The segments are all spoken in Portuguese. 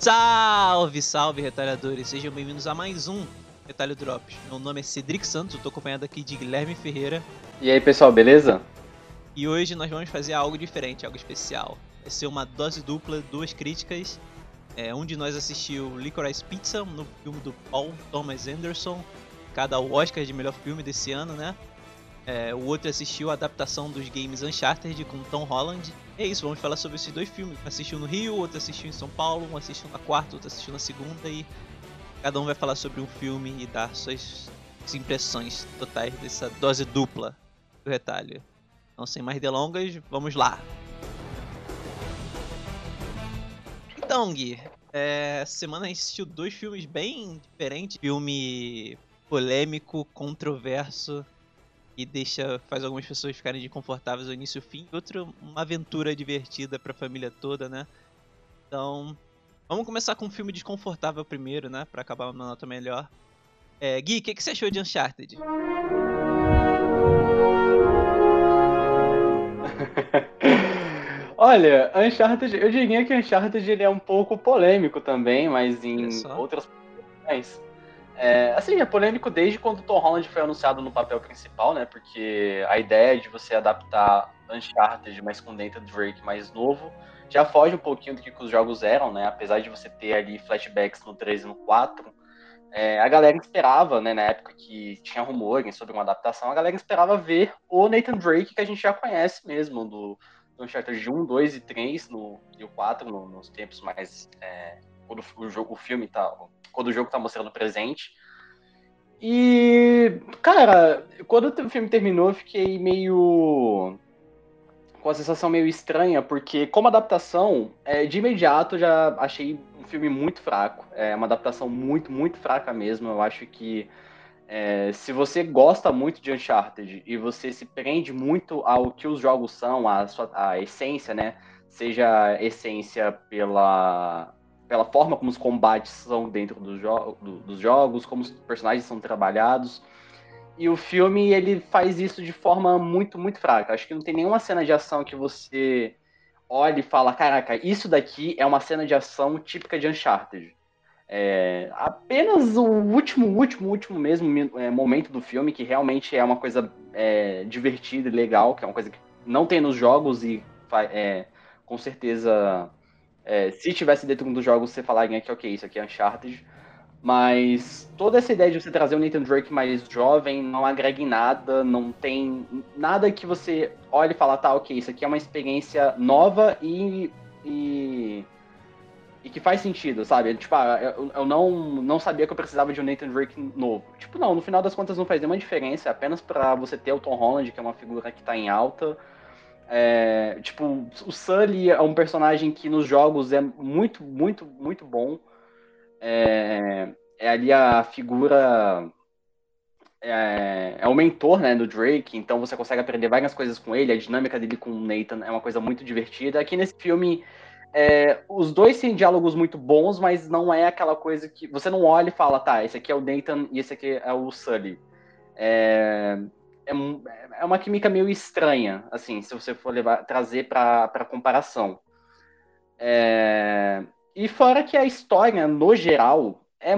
Salve, salve, retalhadores! Sejam bem-vindos a mais um Retalho Drops. Meu nome é Cedric Santos, eu tô acompanhado aqui de Guilherme Ferreira. E aí, pessoal, beleza? E hoje nós vamos fazer algo diferente, algo especial. Vai ser uma dose dupla, duas críticas. É, um de nós assistiu Licorice Pizza, no filme do Paul Thomas Anderson, cada Oscar de melhor filme desse ano, né? É, o outro assistiu a adaptação dos games Uncharted com Tom Holland. É isso, vamos falar sobre esses dois filmes. Um assistiu no Rio, outro assistiu em São Paulo, um assistiu na quarta, outro assistiu na segunda e cada um vai falar sobre um filme e dar suas impressões totais dessa dose dupla do retalho. Então, sem mais delongas, vamos lá. Então, Gui, é, semana a gente assistiu dois filmes bem diferentes. Filme polêmico, controverso e deixa faz algumas pessoas ficarem desconfortáveis ao início e fim. Outro, uma aventura divertida para a família toda, né? Então, vamos começar com um filme desconfortável primeiro, né? Para acabar uma nota melhor. É, Gui, o que, que você achou de Uncharted? Olha, Uncharted, eu diria que Uncharted ele é um pouco polêmico também, mas em outras proporções. É, assim, é polêmico desde quando Tom Holland foi anunciado no papel principal, né? Porque a ideia de você adaptar Uncharted, mas com Nathan Drake mais novo, já foge um pouquinho do que os jogos eram, né? Apesar de você ter ali flashbacks no 3 e no 4, é, a galera esperava, né, na época que tinha rumores sobre uma adaptação, a galera esperava ver o Nathan Drake que a gente já conhece mesmo, do, do Uncharted 1, 2 e 3 no, e o 4, no, nos tempos mais. É, quando o, jogo, o filme tá. Quando o jogo tá mostrando presente. E, cara, quando o filme terminou, eu fiquei meio. com a sensação meio estranha, porque, como adaptação, é, de imediato já achei um filme muito fraco. É uma adaptação muito, muito fraca mesmo. Eu acho que é, se você gosta muito de Uncharted e você se prende muito ao que os jogos são, a, sua, a essência, né? Seja essência pela, pela forma como os combates são dentro do jo do, dos jogos, como os personagens são trabalhados. E o filme ele faz isso de forma muito, muito fraca. Acho que não tem nenhuma cena de ação que você olhe e fala: caraca, isso daqui é uma cena de ação típica de Uncharted. É, apenas o último, último, último mesmo é, momento do filme, que realmente é uma coisa é, divertida e legal, que é uma coisa que não tem nos jogos e é, com certeza, é, se tivesse dentro dos jogos, você falaria que ok, isso aqui é Uncharted. Mas toda essa ideia de você trazer o Nathan Drake mais jovem não agrega em nada, não tem nada que você olhe e fala, tá, ok, isso aqui é uma experiência nova e, e e que faz sentido, sabe? Tipo, ah, eu, eu, não, não sabia que eu precisava de um Nathan Drake novo. Tipo, não, no final das contas não faz nenhuma diferença, é apenas para você ter o Tom Holland, que é uma figura que tá em alta. É, tipo, o Sully é um personagem que nos jogos é muito, muito, muito bom. É, é ali a figura. É, é, o mentor né, do Drake, então você consegue aprender várias coisas com ele. A dinâmica dele com o Nathan é uma coisa muito divertida. Aqui nesse filme é, os dois têm diálogos muito bons, mas não é aquela coisa que você não olha e fala, tá, esse aqui é o Nathan e esse aqui é o Sully. É, é, é uma química meio estranha, assim, se você for levar, trazer para comparação. É, e fora que a história, no geral, é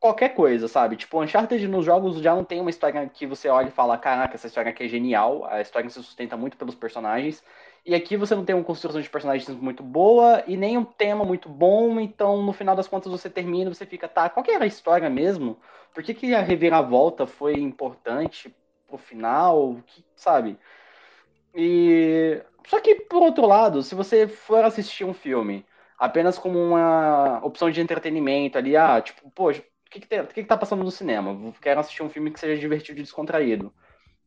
qualquer coisa, sabe? Tipo, Uncharted nos jogos já não tem uma história que você olha e fala, caraca, essa história aqui é genial, a história se sustenta muito pelos personagens. E aqui você não tem uma construção de personagens muito boa e nem um tema muito bom, então no final das contas você termina, você fica, tá, qual que era a história mesmo? Por que, que a reviravolta foi importante pro final? Que, sabe? E. Só que, por outro lado, se você for assistir um filme apenas como uma opção de entretenimento ali, ah, tipo, poxa, o que, que, tem, o que, que tá passando no cinema? Quero assistir um filme que seja divertido e descontraído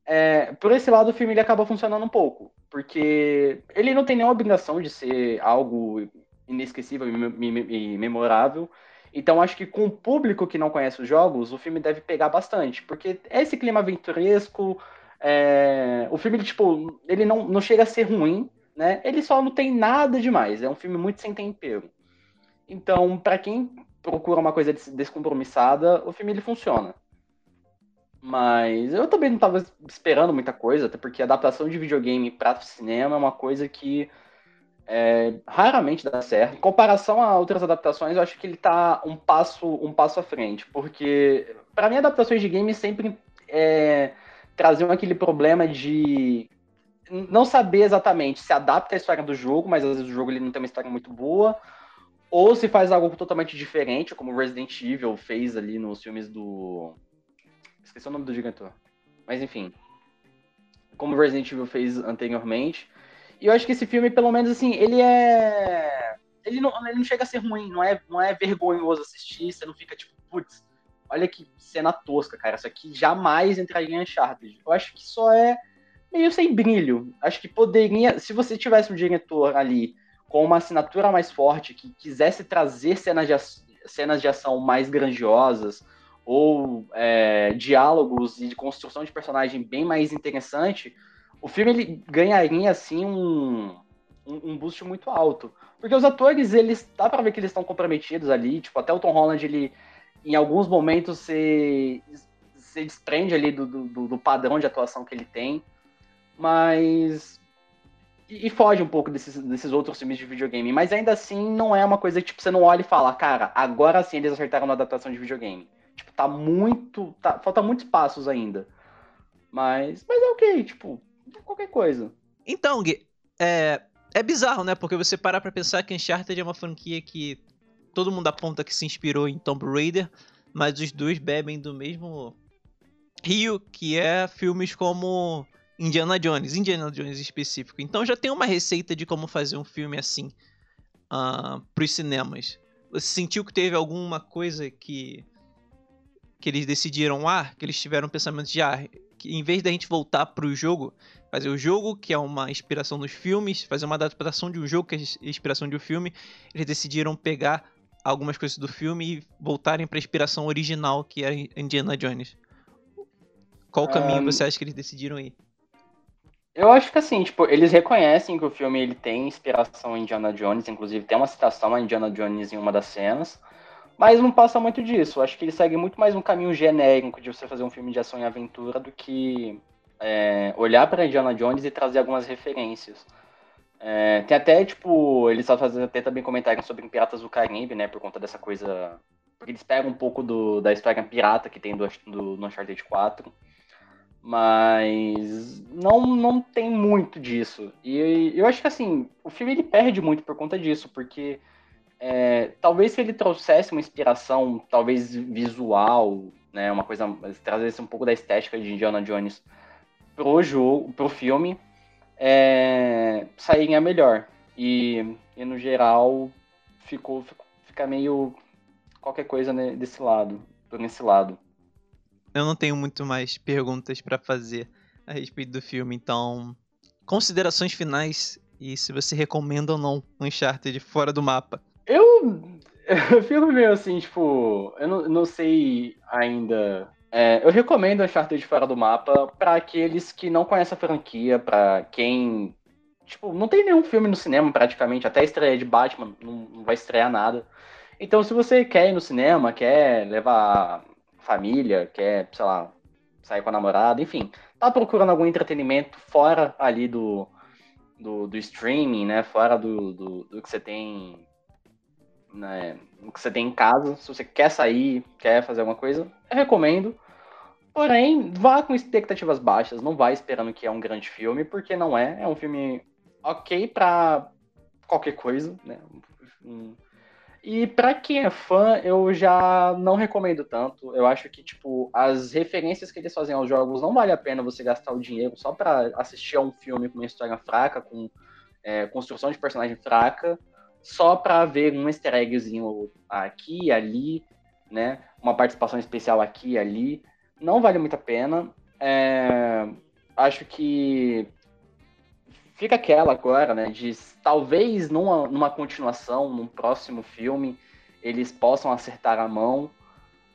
é, por esse lado o filme ele acaba funcionando um pouco, porque ele não tem nenhuma obrigação de ser algo inesquecível e memorável. Então acho que com o público que não conhece os jogos, o filme deve pegar bastante, porque é esse clima aventuresco, é... o filme tipo, ele não, não chega a ser ruim, né? Ele só não tem nada demais, é um filme muito sem tempero. Então, para quem procura uma coisa descompromissada, o filme ele funciona. Mas eu também não estava esperando muita coisa, até porque adaptação de videogame para cinema é uma coisa que É, raramente dá certo. Em comparação a outras adaptações, eu acho que ele tá um passo, um passo à frente, porque para mim adaptações de games sempre é, traziam aquele problema de não saber exatamente se adapta a história do jogo, mas às vezes o jogo ele não tem uma história muito boa, ou se faz algo totalmente diferente, como Resident Evil fez ali nos filmes do. Esqueci o nome do diretor. Mas enfim. Como Resident Evil fez anteriormente. Eu acho que esse filme, pelo menos assim, ele é. Ele não, ele não chega a ser ruim, não é, não é vergonhoso assistir, você não fica tipo, putz, olha que cena tosca, cara. Isso aqui jamais entraria em Uncharted. Eu acho que só é meio sem brilho. Acho que poderia, se você tivesse um diretor ali com uma assinatura mais forte, que quisesse trazer cenas de, cenas de ação mais grandiosas, ou é, diálogos e de construção de personagem bem mais interessante, o filme ele ganharia assim um, um, boost muito alto. Porque os atores, eles dá pra ver que eles estão comprometidos ali, tipo, até o Tom Holland, ele em alguns momentos se, se desprende ali do, do, do padrão de atuação que ele tem, mas e, foge um pouco desses, desses outros filmes de videogame. Mas ainda assim, não é uma coisa que tipo, você não olha e fala, cara, agora sim eles acertaram na adaptação de videogame. Tipo, tá muito. Tá, falta muitos passos ainda. Mas, mas é ok, tipo, qualquer coisa. Então, Gui, é, é bizarro, né? Porque você parar pra pensar que Uncharted é uma franquia que todo mundo aponta que se inspirou em Tomb Raider, mas os dois bebem do mesmo rio, que é filmes como Indiana Jones, Indiana Jones específico. Então já tem uma receita de como fazer um filme assim uh, ah, para os cinemas. Você sentiu que teve alguma coisa que que eles decidiram, ah, que eles tiveram um pensamento de, ah, que em vez da gente voltar para o jogo, fazer o jogo, que é uma inspiração dos filmes, fazer uma adaptação de um jogo, que é inspiração de um filme, eles decidiram pegar algumas coisas do filme e voltarem para a inspiração original, que era Indiana Jones. Qual caminho um... você acha que eles decidiram ir? Eu acho que assim, tipo, eles reconhecem que o filme ele tem inspiração em Indiana Jones, inclusive tem uma citação a Indiana Jones em uma das cenas, mas não passa muito disso. Acho que ele segue muito mais um caminho genérico de você fazer um filme de ação e aventura do que é, olhar para Indiana Jones e trazer algumas referências. É, tem até, tipo, eles só fazem até também comentários sobre Piratas do Caribe, né, por conta dessa coisa. Porque eles pegam um pouco do, da história pirata que tem do, do, Uncharted 4. Mas não, não tem muito disso. E eu acho que assim, o filme ele perde muito por conta disso, porque é, talvez se ele trouxesse uma inspiração, talvez visual, né, uma coisa, trazesse um pouco da estética de Indiana Jones pro jogo, pro filme, é, sairia melhor. E, e no geral ficou, ficou fica meio qualquer coisa desse lado, por esse lado eu não tenho muito mais perguntas para fazer a respeito do filme, então considerações finais e se você recomenda ou não Uncharted fora do mapa. Eu, eu fico meio assim, tipo, eu não, não sei ainda. É, eu recomendo Uncharted fora do mapa para aqueles que não conhecem a franquia, para quem tipo, não tem nenhum filme no cinema praticamente, até a estreia de Batman não, não vai estrear nada. Então, se você quer ir no cinema, quer levar família, quer, sei lá, sair com a namorada, enfim, tá procurando algum entretenimento fora ali do, do, do streaming, né? Fora do, do, do, que você tem. Né, que você tem em casa. Se você quer sair, quer fazer alguma coisa, eu recomendo. Porém, vá com expectativas baixas, não vá esperando que é um grande filme, porque não é. É um filme ok pra qualquer coisa, né? Um, e para quem é fã, eu já não recomendo tanto. Eu acho que, tipo, as referências que eles fazem aos jogos não vale a pena você gastar o dinheiro só para assistir a um filme com uma história fraca, com é, construção de personagem fraca, só para ver um easter eggzinho aqui e ali, né? Uma participação especial aqui e ali. Não vale muito a pena. É, acho que fica aquela agora, né, de talvez numa, numa continuação, num próximo filme, eles possam acertar a mão,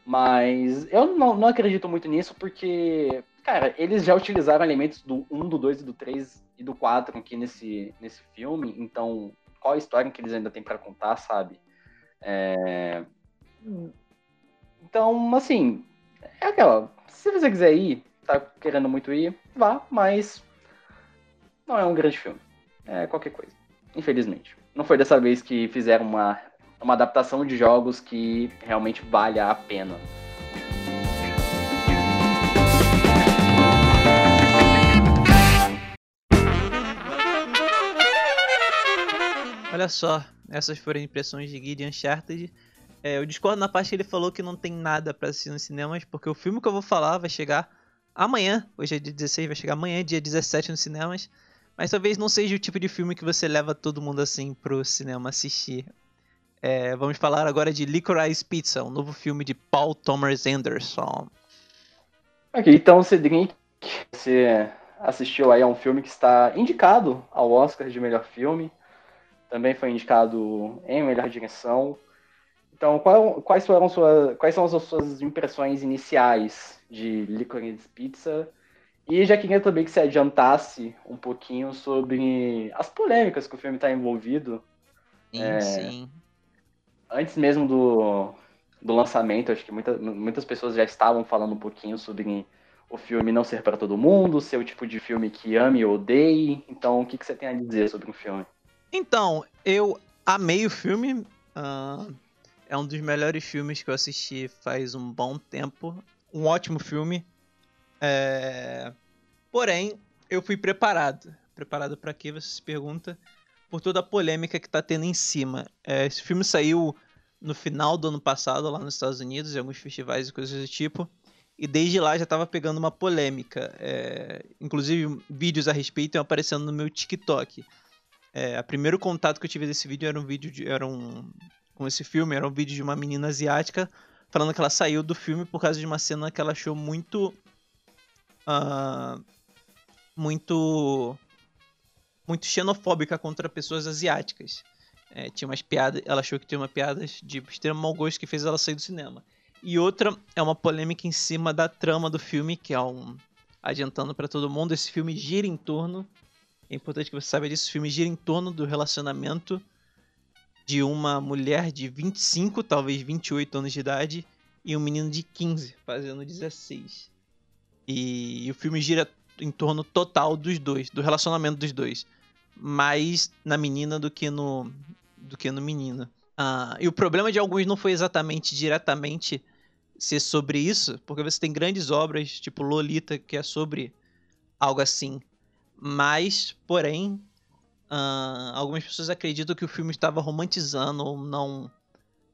mas eu não, não acredito muito nisso, porque, cara, eles já utilizaram elementos do 1, do 2 e do 3 e do 4 aqui nesse, nesse filme, então qual a história que eles ainda têm para contar, sabe? É... Então, assim, é aquela, se você quiser ir, tá querendo muito ir, vá, mas não é um grande filme. É qualquer coisa. infelizmente. Não foi dessa vez que fizeram uma, uma adaptação de jogos que realmente vale a pena. Olha só, essas foram impressões de Guide Uncharted. É, eu discordo na parte que ele falou que não tem nada para assistir nos cinemas, porque o filme que eu vou falar vai chegar amanhã. Hoje é dia 16, vai chegar amanhã, dia 17 nos cinemas. Mas talvez não seja o tipo de filme que você leva todo mundo assim pro cinema assistir. É, vamos falar agora de Licorice Pizza, um novo filme de Paul Thomas Anderson. Ok, então Cedric, você assistiu aí a um filme que está indicado ao Oscar de melhor filme também foi indicado em melhor direção. Então, qual, quais, foram sua, quais são as suas impressões iniciais de Licorice Pizza? E já queria também que você adiantasse um pouquinho sobre as polêmicas que o filme está envolvido. Sim, é, sim. Antes mesmo do, do lançamento, acho que muita, muitas pessoas já estavam falando um pouquinho sobre o filme não ser para todo mundo, ser o tipo de filme que ame ou odeie. Então, o que, que você tem a dizer sobre o filme? Então, eu amei o filme. Uh, é um dos melhores filmes que eu assisti faz um bom tempo. Um ótimo filme. É... Porém, eu fui preparado. Preparado para quê? Você se pergunta. Por toda a polêmica que tá tendo em cima. É, esse filme saiu no final do ano passado, lá nos Estados Unidos, em alguns festivais e coisas do tipo. E desde lá já tava pegando uma polêmica. É... Inclusive, vídeos a respeito estão aparecendo no meu TikTok. É, o primeiro contato que eu tive desse vídeo era um vídeo de, era um com esse filme, era um vídeo de uma menina asiática falando que ela saiu do filme por causa de uma cena que ela achou muito uh, muito muito xenofóbica contra pessoas asiáticas. É, tinha umas piadas, ela achou que tinha uma piadas de extremo mau gosto que fez ela sair do cinema. E outra é uma polêmica em cima da trama do filme, que é um adiantando para todo mundo, esse filme gira em torno é importante que você saiba disso. O filme gira em torno do relacionamento de uma mulher de 25, talvez 28 anos de idade, e um menino de 15, fazendo 16. E, e o filme gira em torno total dos dois, do relacionamento dos dois. Mais na menina do que no, do que no menino. Ah, e o problema de alguns não foi exatamente diretamente ser sobre isso, porque você tem grandes obras, tipo Lolita, que é sobre algo assim. Mas, porém, uh, algumas pessoas acreditam que o filme estava romantizando ou não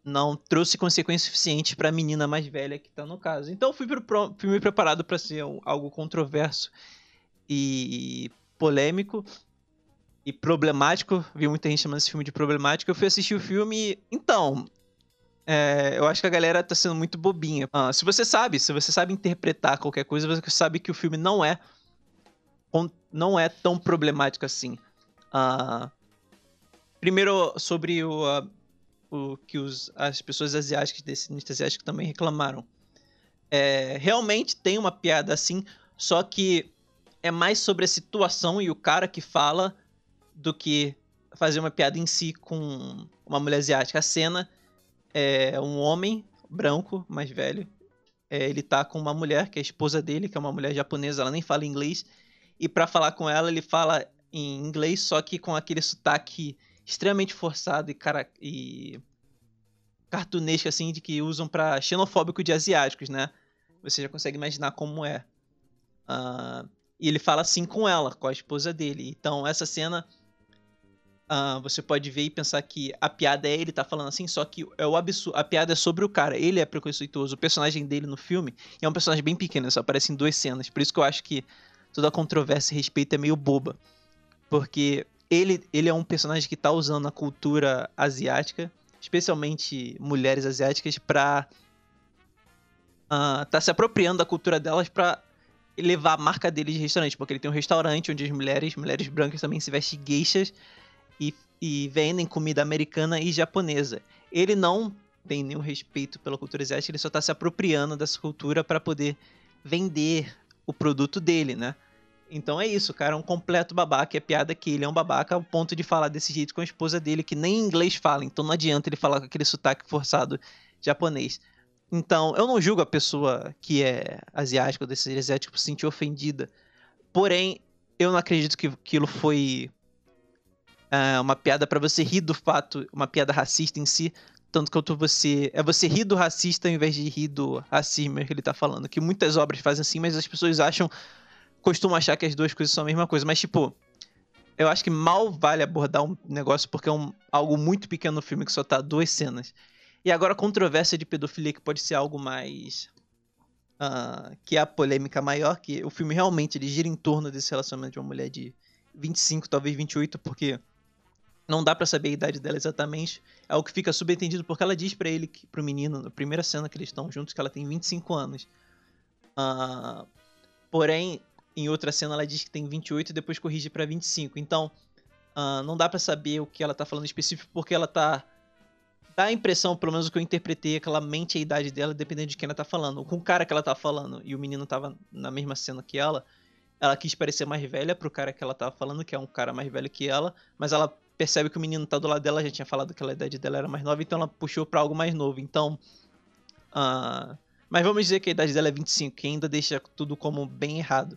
não trouxe consequências suficientes para a menina mais velha que está no caso. Então fui pro filme preparado para ser algo controverso e polêmico e problemático. Vi muita gente chamando esse filme de problemático. Eu fui assistir o filme. Então, é, eu acho que a galera tá sendo muito bobinha. Ah, se você sabe, se você sabe interpretar qualquer coisa, você sabe que o filme não é não é tão problemático assim. Uh, primeiro, sobre o, uh, o que os, as pessoas asiáticas, descendentes asiáticos também reclamaram. É, realmente tem uma piada assim, só que é mais sobre a situação e o cara que fala do que fazer uma piada em si com uma mulher asiática. A cena é um homem branco, mais velho. É, ele tá com uma mulher, que é a esposa dele, que é uma mulher japonesa, ela nem fala inglês e para falar com ela ele fala em inglês, só que com aquele sotaque extremamente forçado e, cara, e cartunesco assim de que usam para xenofóbico de asiáticos, né? Você já consegue imaginar como é. Uh, e ele fala assim com ela, com a esposa dele. Então essa cena uh, você pode ver e pensar que a piada é ele tá falando assim, só que é o absurdo. A piada é sobre o cara. Ele é preconceituoso. O personagem dele no filme é um personagem bem pequeno, só aparece em duas cenas. Por isso que eu acho que toda a controvérsia a respeito é meio boba. Porque ele, ele é um personagem que está usando a cultura asiática, especialmente mulheres asiáticas, para uh, tá se apropriando da cultura delas para levar a marca dele de restaurante, porque ele tem um restaurante onde as mulheres, mulheres brancas também se vestem gueixas e, e vendem comida americana e japonesa. Ele não tem nenhum respeito pela cultura asiática, ele só está se apropriando dessa cultura para poder vender o produto dele, né? Então é isso, cara, é um completo babaca. E a piada é que ele é um babaca ao ponto de falar desse jeito com a esposa dele, que nem inglês fala, então não adianta ele falar com aquele sotaque forçado japonês. Então, eu não julgo a pessoa que é asiática ou desse asiático se sentir ofendida. Porém, eu não acredito que aquilo foi é uma piada para você rir do fato, uma piada racista em si, tanto quanto você. É você rir do racista ao invés de rir do racismo que ele tá falando. Que muitas obras fazem assim, mas as pessoas acham. costumam achar que as duas coisas são a mesma coisa. Mas, tipo, eu acho que mal vale abordar um negócio porque é um, algo muito pequeno no filme que só tá duas cenas. E agora a controvérsia de pedofilia que pode ser algo mais. Uh, que é a polêmica maior, que o filme realmente ele gira em torno desse relacionamento de uma mulher de 25, talvez 28, porque não dá para saber a idade dela exatamente. É o que fica subentendido porque ela diz para ele, que, pro menino, na primeira cena que eles estão juntos, que ela tem 25 anos. Uh, porém, em outra cena ela diz que tem 28 e depois corrige para 25. Então, uh, não dá para saber o que ela tá falando específico porque ela tá dá a impressão, pelo menos o que eu interpretei, é que ela mente a idade dela dependendo de quem ela tá falando. Com o cara que ela tá falando e o menino tava na mesma cena que ela, ela quis parecer mais velha pro cara que ela tava falando, que é um cara mais velho que ela, mas ela percebe que o menino tá do lado dela, já tinha falado que a idade dela era mais nova, então ela puxou para algo mais novo. Então, uh, mas vamos dizer que a idade dela é 25, que ainda deixa tudo como bem errado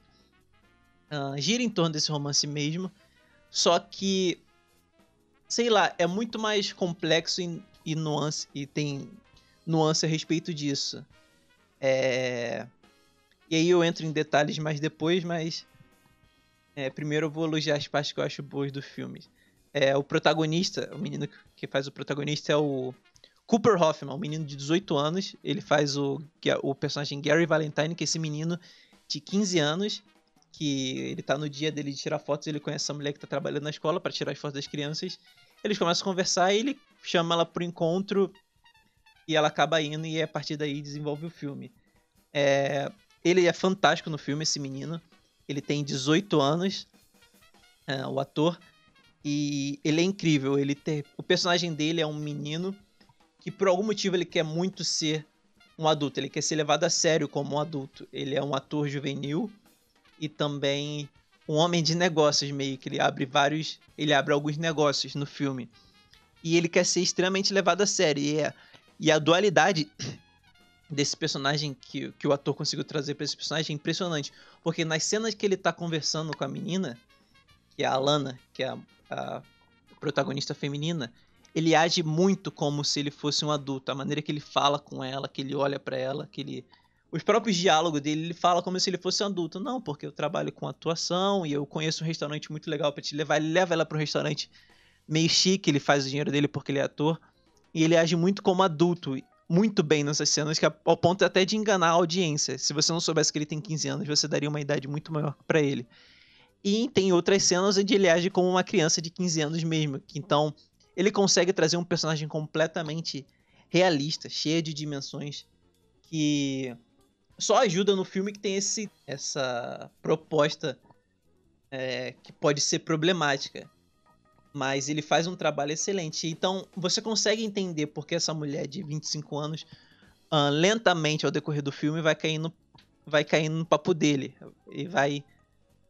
uh, gira em torno desse romance mesmo. Só que, sei lá, é muito mais complexo e, e nuance e tem nuance a respeito disso. É... E aí eu entro em detalhes mais depois, mas é, primeiro eu vou elogiar as partes que eu acho boas do filme. É, o protagonista, o menino que faz o protagonista é o Cooper Hoffman, um menino de 18 anos. Ele faz o, o personagem Gary Valentine, que é esse menino de 15 anos que ele tá no dia dele de tirar fotos, ele conhece essa mulher que tá trabalhando na escola para tirar as fotos das crianças. Eles começam a conversar e ele chama ela pro encontro e ela acaba indo e a partir daí desenvolve o filme. É, ele é fantástico no filme, esse menino. Ele tem 18 anos, é, o ator, e ele é incrível. Ele ter, o personagem dele é um menino que por algum motivo ele quer muito ser um adulto. Ele quer ser levado a sério como um adulto. Ele é um ator juvenil e também um homem de negócios meio que ele abre vários, ele abre alguns negócios no filme. E ele quer ser extremamente levado a sério. E, é, e a dualidade desse personagem que, que o ator conseguiu trazer para esse personagem é impressionante. Porque nas cenas que ele tá conversando com a menina, que é a Alana, que é a, a protagonista feminina, ele age muito como se ele fosse um adulto. A maneira que ele fala com ela, que ele olha para ela, que ele os próprios diálogos dele, ele fala como se ele fosse um adulto. Não, porque eu trabalho com atuação e eu conheço um restaurante muito legal para te levar. Ele leva ela para um restaurante meio chique, ele faz o dinheiro dele porque ele é ator. E ele age muito como adulto, muito bem nessas cenas, que é ao ponto até de enganar a audiência. Se você não soubesse que ele tem 15 anos, você daria uma idade muito maior para ele. E tem outras cenas onde ele age como uma criança de 15 anos mesmo. Então, ele consegue trazer um personagem completamente realista, cheio de dimensões que só ajuda no filme que tem esse, essa proposta é, que pode ser problemática. Mas ele faz um trabalho excelente. Então você consegue entender porque essa mulher de 25 anos, uh, lentamente ao decorrer do filme, vai caindo, vai caindo no papo dele. E vai.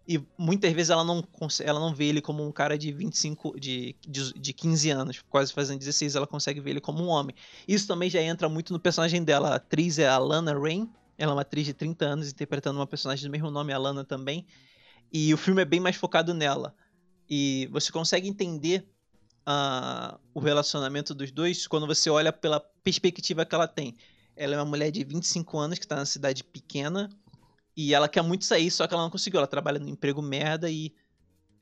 E muitas vezes ela não, ela não vê ele como um cara de 25, de, de, de 15 anos, quase fazendo 16, ela consegue ver ele como um homem. Isso também já entra muito no personagem dela. A atriz é a Lana Rain, ela é uma atriz de 30 anos interpretando uma personagem do mesmo nome, a Lana também. E o filme é bem mais focado nela. E você consegue entender uh, o relacionamento dos dois quando você olha pela perspectiva que ela tem. Ela é uma mulher de 25 anos que está na cidade pequena e ela quer muito sair, só que ela não conseguiu. Ela trabalha no emprego merda e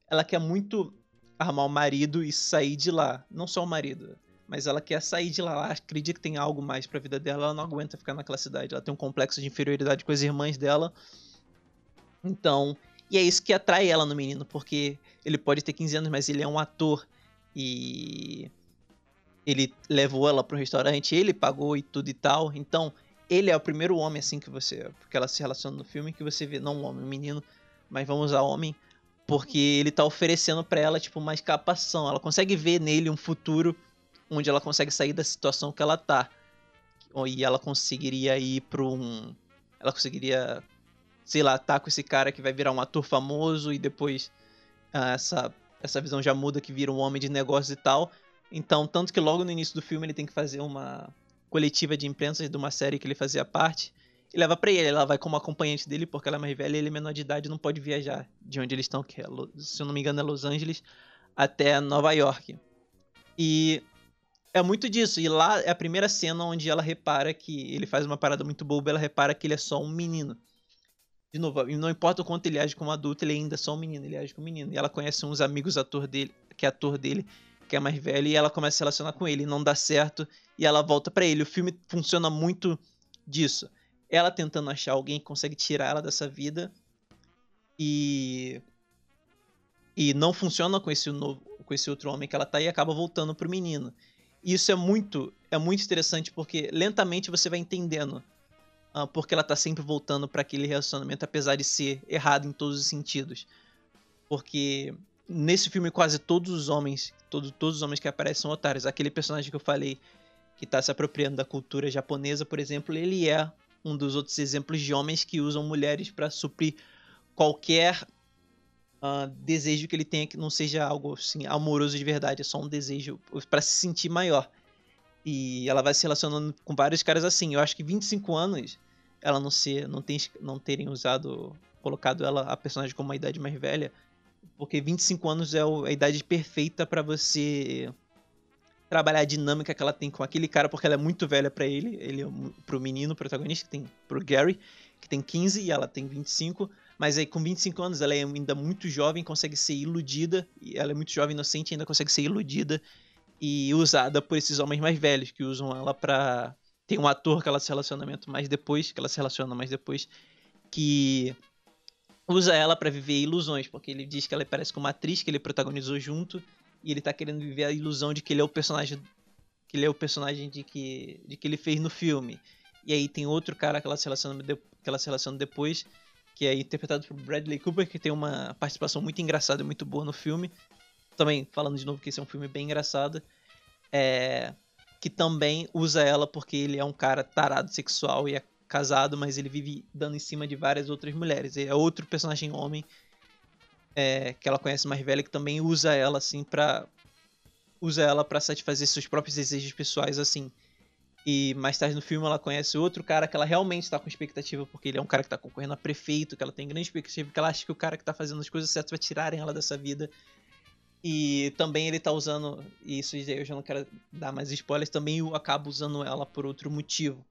ela quer muito armar o marido e sair de lá. Não só o marido, mas ela quer sair de lá, ela acredita que tem algo mais pra vida dela, ela não aguenta ficar naquela cidade, ela tem um complexo de inferioridade com as irmãs dela. Então, e é isso que atrai ela no menino, porque ele pode ter 15 anos, mas ele é um ator e ele levou ela para um restaurante, ele pagou e tudo e tal. Então, ele é o primeiro homem assim que você, porque ela se relaciona no filme que você vê, não um homem, um menino, mas vamos usar homem, porque ele tá oferecendo para ela tipo uma escapação. Ela consegue ver nele um futuro onde ela consegue sair da situação que ela tá. E ela conseguiria ir para um. Ela conseguiria, sei lá, tá com esse cara que vai virar um ator famoso e depois ah, essa, essa visão já muda que vira um homem de negócios e tal. Então, tanto que logo no início do filme ele tem que fazer uma coletiva de imprensa de uma série que ele fazia parte e leva para ele. Ela vai como acompanhante dele porque ela é mais velha e ele é menor de idade não pode viajar de onde eles estão, que é, se eu não me engano é Los Angeles, até Nova York. E é muito disso. E lá é a primeira cena onde ela repara que ele faz uma parada muito boba, ela repara que ele é só um menino. De novo, não importa o quanto ele age como adulto, ele ainda é só um menino, ele age como menino. E ela conhece uns amigos ator dele, que é ator dele, que é mais velho, e ela começa a se relacionar com ele, não dá certo, e ela volta para ele. O filme funciona muito disso. Ela tentando achar alguém que consegue tirar ela dessa vida e e não funciona com esse novo, com esse outro homem que ela tá e acaba voltando pro menino. E isso é muito é muito interessante porque lentamente você vai entendendo uh, porque ela tá sempre voltando para aquele relacionamento apesar de ser errado em todos os sentidos. Porque nesse filme quase todos os homens, todo, todos os homens que aparecem são otários. Aquele personagem que eu falei que tá se apropriando da cultura japonesa, por exemplo, ele é um dos outros exemplos de homens que usam mulheres para suprir qualquer uh, desejo que ele tenha que não seja algo assim amoroso de verdade, é só um desejo para se sentir maior. E ela vai se relacionando com vários caras assim. Eu acho que 25 anos ela não ser, não tem, não terem usado, colocado ela a personagem como uma idade mais velha, porque 25 anos é a idade perfeita para você trabalhar a dinâmica que ela tem com aquele cara, porque ela é muito velha para ele, ele é pro menino protagonista, que tem pro Gary, que tem 15 e ela tem 25. Mas aí, com 25 anos, ela é ainda muito jovem, consegue ser iludida. E ela é muito jovem, inocente, ainda consegue ser iludida e usada por esses homens mais velhos que usam ela pra. Tem um ator que ela se relacionamento mais depois, que ela se relaciona mais depois, que usa ela para viver ilusões, porque ele diz que ela parece com uma atriz que ele protagonizou junto e ele tá querendo viver a ilusão de que ele é o personagem que ele é o personagem de que de que ele fez no filme. E aí tem outro cara que ela se relaciona que ela se relaciona depois que é interpretado por Bradley Cooper, que tem uma participação muito engraçada e muito boa no filme. Também, falando de novo que esse é um filme bem engraçado. É, que também usa ela porque ele é um cara tarado sexual e é casado, mas ele vive dando em cima de várias outras mulheres. É outro personagem homem é, que ela conhece mais velha que também usa ela assim pra. Usa ela para satisfazer seus próprios desejos pessoais assim. E mais tarde no filme ela conhece outro cara que ela realmente está com expectativa, porque ele é um cara que está concorrendo a prefeito, que ela tem grande expectativa, que ela acha que o cara que está fazendo as coisas certas vai tirarem ela dessa vida. E também ele está usando, e isso eu já não quero dar mais spoilers, também eu acabo usando ela por outro motivo.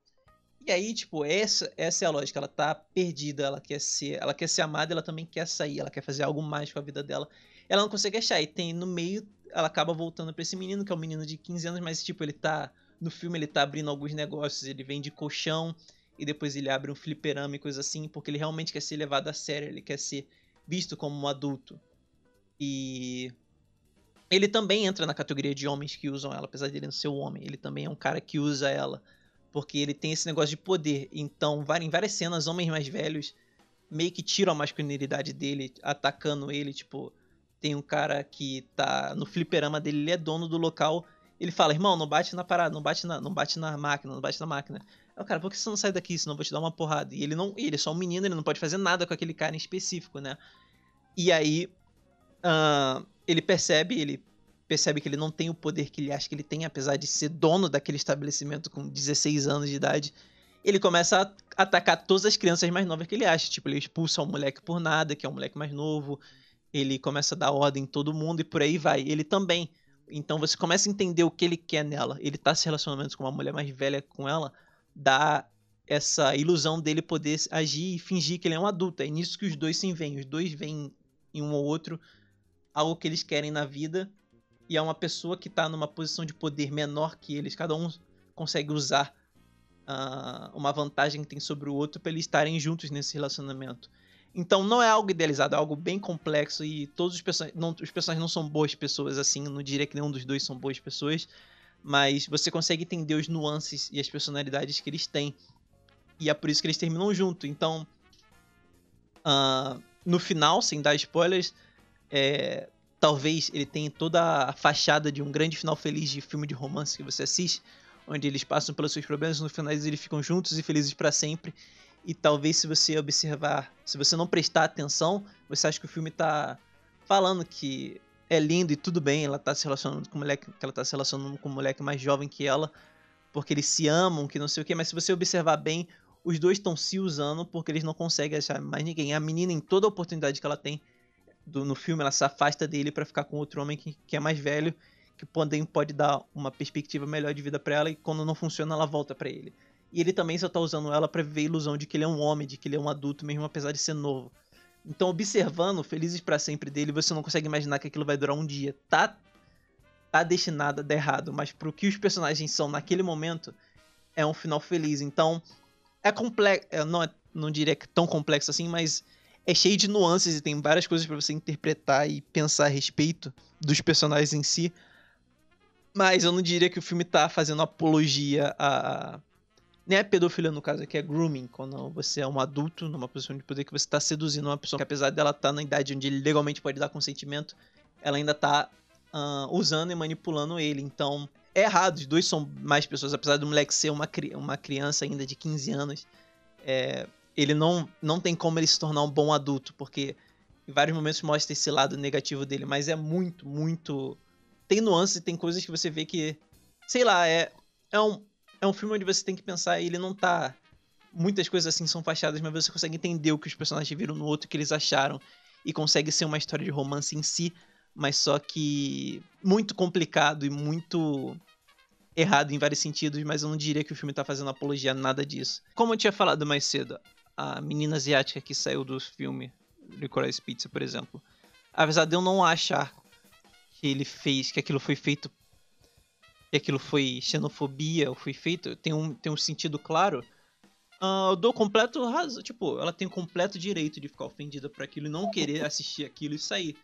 E aí, tipo, essa, essa é a lógica, ela tá perdida, ela quer ser, ela quer ser amada, ela também quer sair, ela quer fazer algo mais com a vida dela. Ela não consegue achar, e tem no meio, ela acaba voltando para esse menino, que é um menino de 15 anos, mas tipo, ele tá no filme ele tá abrindo alguns negócios, ele vende colchão e depois ele abre um fliperama e coisa assim, porque ele realmente quer ser levado a sério, ele quer ser visto como um adulto. E ele também entra na categoria de homens que usam ela, apesar de ele não ser um homem, ele também é um cara que usa ela, porque ele tem esse negócio de poder. Então, em várias cenas, homens mais velhos meio que tiram a masculinidade dele, atacando ele, tipo, tem um cara que tá no fliperama dele, ele é dono do local ele fala, irmão, não bate na parada, não bate na, não bate na máquina, não bate na máquina. Aí o cara, por que você não sai daqui, senão eu vou te dar uma porrada? E ele não. Ele é só um menino, ele não pode fazer nada com aquele cara em específico, né? E aí. Uh, ele percebe, ele percebe que ele não tem o poder que ele acha que ele tem, apesar de ser dono daquele estabelecimento com 16 anos de idade. Ele começa a atacar todas as crianças mais novas que ele acha. Tipo, ele expulsa um moleque por nada, que é um moleque mais novo. Ele começa a dar ordem em todo mundo e por aí vai. Ele também então você começa a entender o que ele quer nela. Ele tá se relacionando com uma mulher mais velha com ela, dá essa ilusão dele poder agir e fingir que ele é um adulto. É nisso que os dois se veem. Os dois veem em um ou outro algo que eles querem na vida. E é uma pessoa que tá numa posição de poder menor que eles. Cada um consegue usar uh, uma vantagem que tem sobre o outro para eles estarem juntos nesse relacionamento. Então não é algo idealizado, é algo bem complexo e todos os personagens não, os personagens não são boas pessoas assim, não diria que nenhum dos dois são boas pessoas, mas você consegue entender os nuances e as personalidades que eles têm. E é por isso que eles terminam junto. Então, uh, no final, sem dar spoilers, é, talvez ele tenha toda a fachada de um grande final feliz de filme de romance que você assiste, onde eles passam pelos seus problemas, no final eles ficam juntos e felizes para sempre. E talvez se você observar, se você não prestar atenção, você acha que o filme tá falando que é lindo e tudo bem, ela tá se relacionando com um moleque, que ela tá se relacionando com um moleque mais jovem que ela, porque eles se amam, que não sei o que, mas se você observar bem, os dois estão se usando porque eles não conseguem achar mais ninguém. A menina, em toda oportunidade que ela tem, do, no filme, ela se afasta dele para ficar com outro homem que, que é mais velho, que também pode dar uma perspectiva melhor de vida para ela e quando não funciona ela volta para ele. E ele também só tá usando ela para viver a ilusão de que ele é um homem, de que ele é um adulto mesmo apesar de ser novo. Então, observando Felizes para sempre dele, você não consegue imaginar que aquilo vai durar um dia. Tá tá destinado a dar errado, mas pro que os personagens são naquele momento, é um final feliz. Então, é complexo, não, é, não diria que é tão complexo assim, mas é cheio de nuances e tem várias coisas para você interpretar e pensar a respeito dos personagens em si. Mas eu não diria que o filme tá fazendo apologia a. Nem a pedofilia no caso aqui, é grooming, quando você é um adulto numa posição de poder que você tá seduzindo uma pessoa que apesar dela estar tá na idade onde ele legalmente pode dar consentimento, ela ainda tá uh, usando e manipulando ele. Então, é errado, os dois são mais pessoas, apesar do moleque ser uma, uma criança ainda de 15 anos. É, ele não, não tem como ele se tornar um bom adulto, porque em vários momentos mostra esse lado negativo dele, mas é muito, muito. Tem nuances e tem coisas que você vê que. Sei lá, é, é, um, é um filme onde você tem que pensar e ele não tá. Muitas coisas assim são fachadas, mas você consegue entender o que os personagens viram no outro, o que eles acharam. E consegue ser uma história de romance em si, mas só que muito complicado e muito errado em vários sentidos, mas eu não diria que o filme tá fazendo apologia a nada disso. Como eu tinha falado mais cedo, a menina asiática que saiu do filme Licorice Pizza, por exemplo, apesar de eu não achar que ele fez, que aquilo foi feito, que aquilo foi xenofobia ou foi feito, tem um, tem um sentido claro, uh, eu dou completo razão, tipo, ela tem completo direito de ficar ofendida por aquilo e não querer assistir aquilo e sair.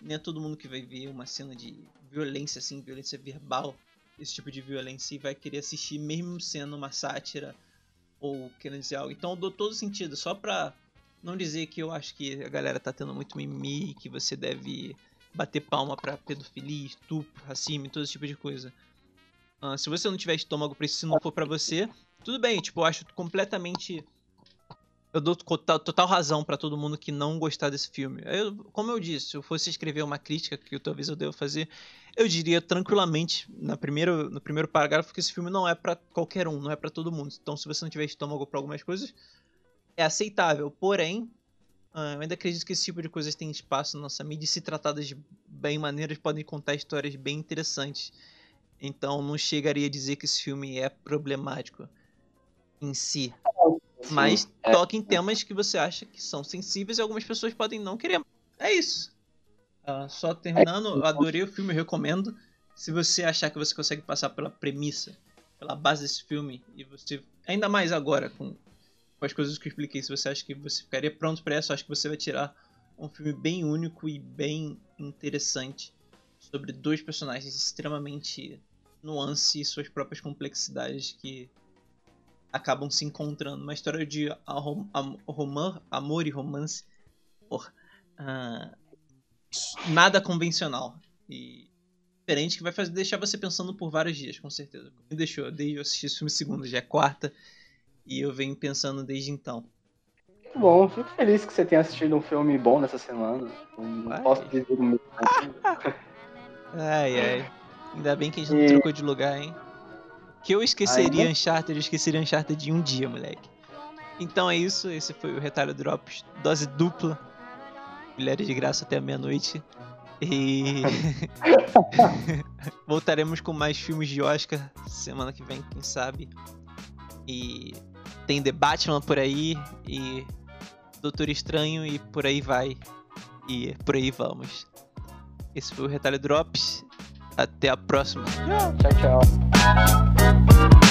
Nem é todo mundo que vai ver uma cena de violência, assim, violência verbal, esse tipo de violência, e vai querer assistir mesmo sendo uma sátira ou querendo dizer algo. Então eu dou todo sentido, só pra não dizer que eu acho que a galera tá tendo muito mimimi, que você deve bater palma pra pedofilia, estupro, racismo, todo esse tipo de coisa. Uh, se você não tiver estômago pra isso, se não for pra você, tudo bem, tipo, eu acho completamente eu dou total, total razão para todo mundo que não gostar desse filme. Eu, como eu disse, se eu fosse escrever uma crítica que talvez eu deva fazer, eu diria tranquilamente na primeiro, no primeiro parágrafo que esse filme não é para qualquer um, não é para todo mundo. Então, se você não tiver estômago para algumas coisas, é aceitável. Porém, ah, eu ainda acredito que esse tipo de coisas tem espaço na nossa mídia e se tratadas de bem maneiras podem contar histórias bem interessantes. Então, não chegaria a dizer que esse filme é problemático em si mas é. toca em temas que você acha que são sensíveis e algumas pessoas podem não querer. É isso. Uh, só terminando, é. adorei o filme, recomendo. Se você achar que você consegue passar pela premissa, pela base desse filme, e você. Ainda mais agora, com, com as coisas que eu expliquei, se você acha que você ficaria pronto para isso, acho que você vai tirar um filme bem único e bem interessante sobre dois personagens extremamente nuance e suas próprias complexidades que acabam se encontrando. Uma história de rom amor e romance. Uh, nada convencional. E diferente que vai fazer, deixar você pensando por vários dias, com certeza. Me deixou, desde eu assisti esse filme segundo, já é quarta. E eu venho pensando desde então. Muito bom, fico feliz que você tenha assistido um filme bom nessa semana. Não posso dizer o mesmo. ai, ai. Ainda bem que a gente não trocou de lugar, hein? Que eu esqueceria Aí, Uncharted, eu esqueceria Uncharted em um dia, moleque. Então é isso, esse foi o Retalho Drops, dose dupla. Mulheres de graça até a meia-noite. E voltaremos com mais filmes de Oscar semana que vem, quem sabe. E tem The Batman por aí e Doutor Estranho e por aí vai. E por aí vamos. Esse foi o Retalho Drops. Até a próxima. Tchau, tchau. Thank you